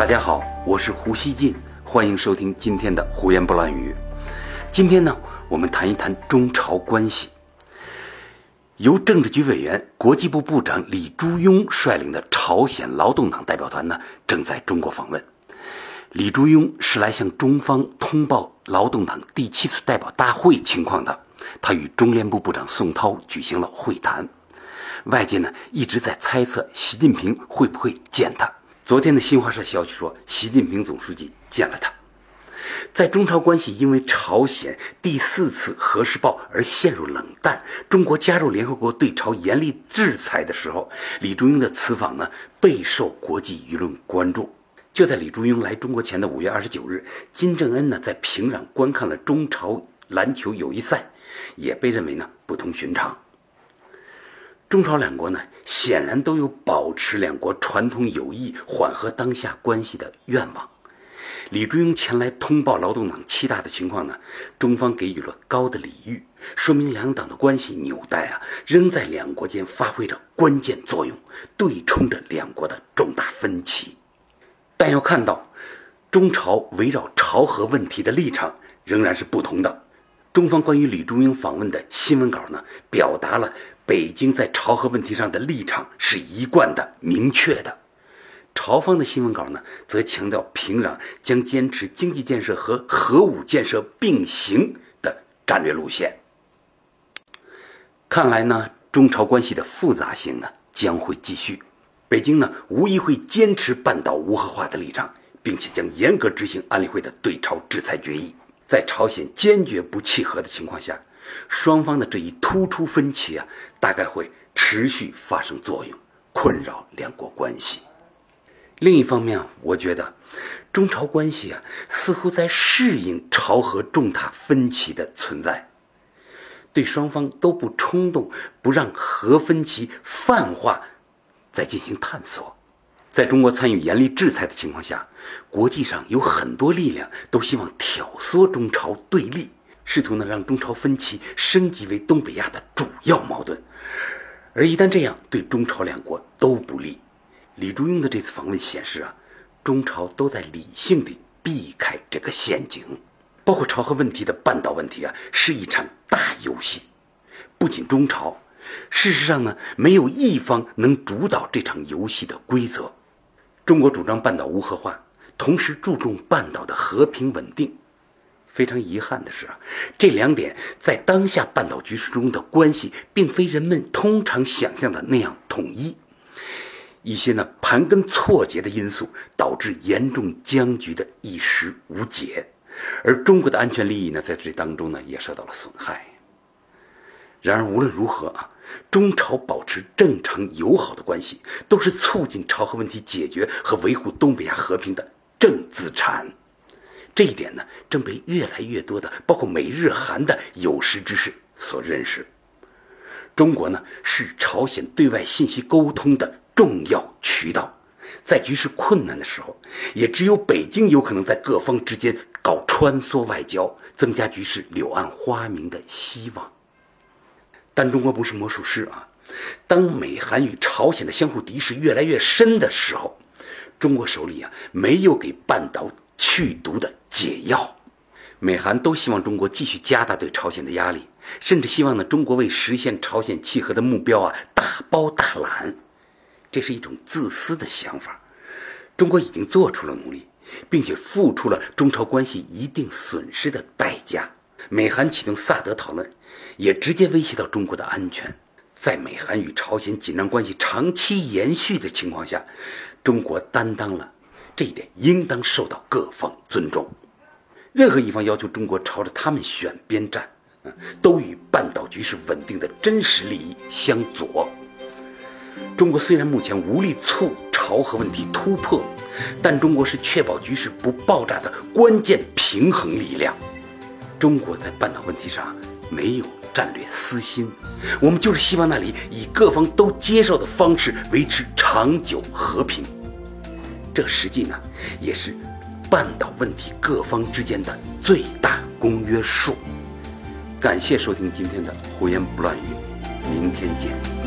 大家好，我是胡锡进，欢迎收听今天的胡言不乱语。今天呢，我们谈一谈中朝关系。由政治局委员、国际部部长李珠庸率领的朝鲜劳动党代表团呢，正在中国访问。李珠庸是来向中方通报劳动党第七次代表大会情况的。他与中联部部长宋涛举行了会谈。外界呢一直在猜测习近平会不会见他。昨天的新华社消息说，习近平总书记见了他。在中朝关系因为朝鲜第四次核试爆而陷入冷淡，中国加入联合国对朝严厉制裁的时候，李柱英的此访呢备受国际舆论关注。就在李柱英来中国前的五月二十九日，金正恩呢在平壤观看了中朝篮球友谊赛，也被认为呢不同寻常。中朝两国呢，显然都有保持两国传统友谊、缓和当下关系的愿望。李柱英前来通报劳动党七大的情况呢，中方给予了高的礼遇，说明两党的关系纽带啊，仍在两国间发挥着关键作用，对冲着两国的重大分歧。但要看到，中朝围绕朝核问题的立场仍然是不同的。中方关于李柱英访问的新闻稿呢，表达了。北京在朝核问题上的立场是一贯的、明确的。朝方的新闻稿呢，则强调平壤将坚持经济建设和核武建设并行的战略路线。看来呢，中朝关系的复杂性呢将会继续。北京呢，无疑会坚持半岛无核化的立场，并且将严格执行安理会的对朝制裁决议。在朝鲜坚决不弃核的情况下。双方的这一突出分歧啊，大概会持续发生作用，困扰两国关系。另一方面，我觉得中朝关系啊，似乎在适应朝核重大分歧的存在，对双方都不冲动，不让核分歧泛化，在进行探索。在中国参与严厉制裁的情况下，国际上有很多力量都希望挑唆中朝对立。试图呢让中朝分歧升级为东北亚的主要矛盾，而一旦这样，对中朝两国都不利。李柱英的这次访问显示啊，中朝都在理性地避开这个陷阱，包括朝核问题的半岛问题啊，是一场大游戏。不仅中朝，事实上呢，没有一方能主导这场游戏的规则。中国主张半岛无核化，同时注重半岛的和平稳定。非常遗憾的是啊，这两点在当下半岛局势中的关系，并非人们通常想象的那样统一。一些呢盘根错节的因素，导致严重僵局的一时无解，而中国的安全利益呢，在这当中呢也受到了损害。然而无论如何啊，中朝保持正常友好的关系，都是促进朝核问题解决和维护东北亚和平的正资产。这一点呢，正被越来越多的包括美日韩的有识之士所认识。中国呢，是朝鲜对外信息沟通的重要渠道，在局势困难的时候，也只有北京有可能在各方之间搞穿梭外交，增加局势柳暗花明的希望。但中国不是魔术师啊！当美韩与朝鲜的相互敌视越来越深的时候，中国手里啊，没有给半岛。去毒的解药，美韩都希望中国继续加大对朝鲜的压力，甚至希望呢中国为实现朝鲜契合的目标啊大包大揽，这是一种自私的想法。中国已经做出了努力，并且付出了中朝关系一定损失的代价。美韩启动萨德讨论，也直接威胁到中国的安全。在美韩与朝鲜紧张关系长期延续的情况下，中国担当了。这一点应当受到各方尊重。任何一方要求中国朝着他们选边站，嗯，都与半岛局势稳定的真实利益相左。中国虽然目前无力促朝核问题突破，但中国是确保局势不爆炸的关键平衡力量。中国在半岛问题上没有战略私心，我们就是希望那里以各方都接受的方式维持长久和平。这实际呢，也是半岛问题各方之间的最大公约数。感谢收听今天的胡言不乱语，明天见。